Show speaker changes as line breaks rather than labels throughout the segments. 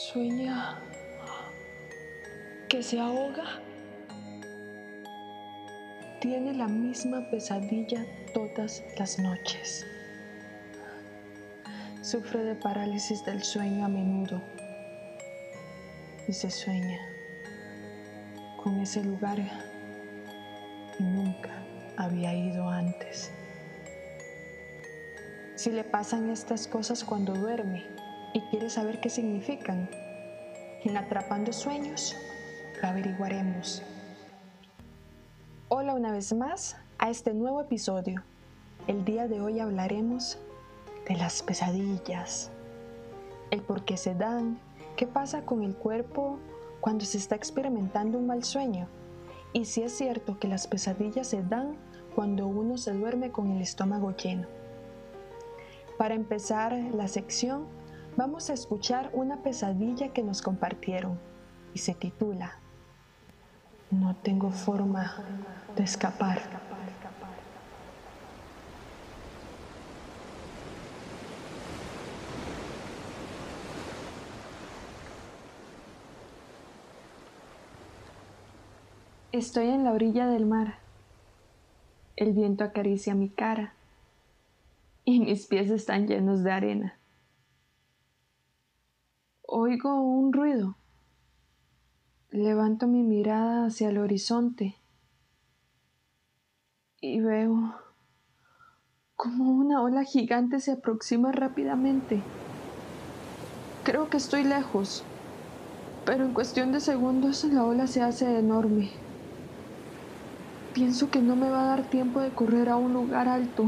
Sueña que se ahoga. Tiene la misma pesadilla todas las noches. Sufre de parálisis del sueño a menudo y se sueña con ese lugar y nunca había ido antes. Si le pasan estas cosas cuando duerme y quiere saber qué significan, en Atrapando Sueños lo averiguaremos. Hola una vez más a este nuevo episodio. El día de hoy hablaremos de las pesadillas, el por qué se dan, qué pasa con el cuerpo cuando se está experimentando un mal sueño y si es cierto que las pesadillas se dan cuando uno se duerme con el estómago lleno. Para empezar la sección, vamos a escuchar una pesadilla que nos compartieron y se titula No tengo forma de escapar. Estoy en la orilla del mar. El viento acaricia mi cara y mis pies están llenos de arena. Oigo un ruido. Levanto mi mirada hacia el horizonte y veo como una ola gigante se aproxima rápidamente. Creo que estoy lejos, pero en cuestión de segundos la ola se hace enorme. Pienso que no me va a dar tiempo de correr a un lugar alto.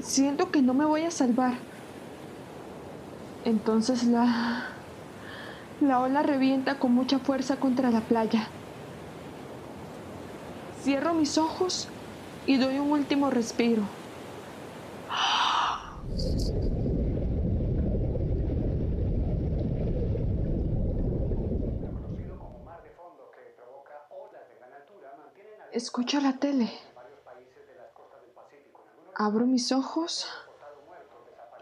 Siento que no me voy a salvar. Entonces la... La ola revienta con mucha fuerza contra la playa. Cierro mis ojos y doy un último respiro. Escucho la tele. Abro mis ojos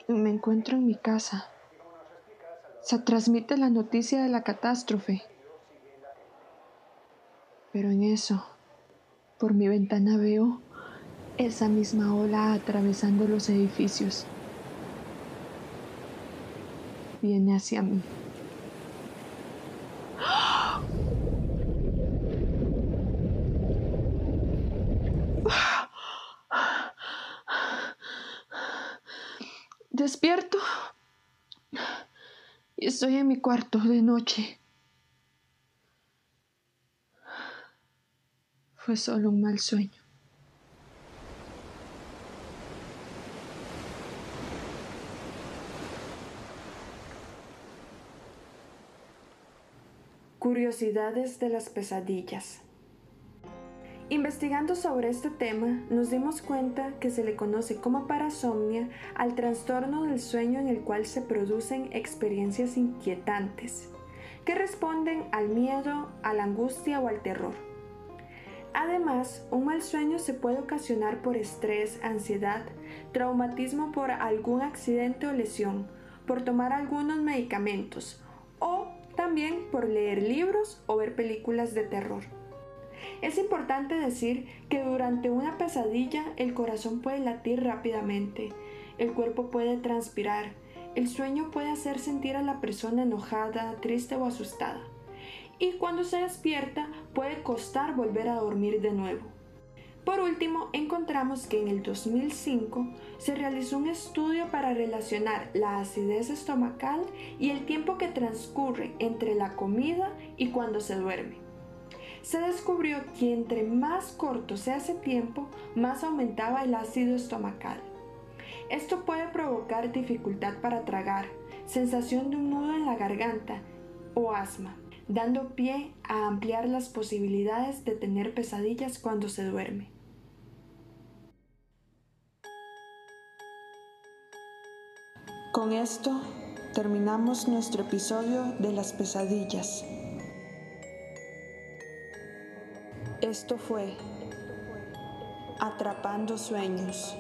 y me encuentro en mi casa. Se transmite la noticia de la catástrofe. Pero en eso, por mi ventana veo esa misma ola atravesando los edificios. Viene hacia mí. Despierto estoy en mi cuarto de noche. Fue solo un mal sueño. Curiosidades de las pesadillas. Investigando sobre este tema, nos dimos cuenta que se le conoce como parasomnia al trastorno del sueño en el cual se producen experiencias inquietantes, que responden al miedo, a la angustia o al terror. Además, un mal sueño se puede ocasionar por estrés, ansiedad, traumatismo por algún accidente o lesión, por tomar algunos medicamentos o también por leer libros o ver películas de terror. Es importante decir que durante una pesadilla el corazón puede latir rápidamente, el cuerpo puede transpirar, el sueño puede hacer sentir a la persona enojada, triste o asustada. Y cuando se despierta puede costar volver a dormir de nuevo. Por último, encontramos que en el 2005 se realizó un estudio para relacionar la acidez estomacal y el tiempo que transcurre entre la comida y cuando se duerme se descubrió que entre más corto se hace tiempo, más aumentaba el ácido estomacal. Esto puede provocar dificultad para tragar, sensación de un nudo en la garganta o asma, dando pie a ampliar las posibilidades de tener pesadillas cuando se duerme. Con esto terminamos nuestro episodio de las pesadillas. Esto fue Atrapando Sueños.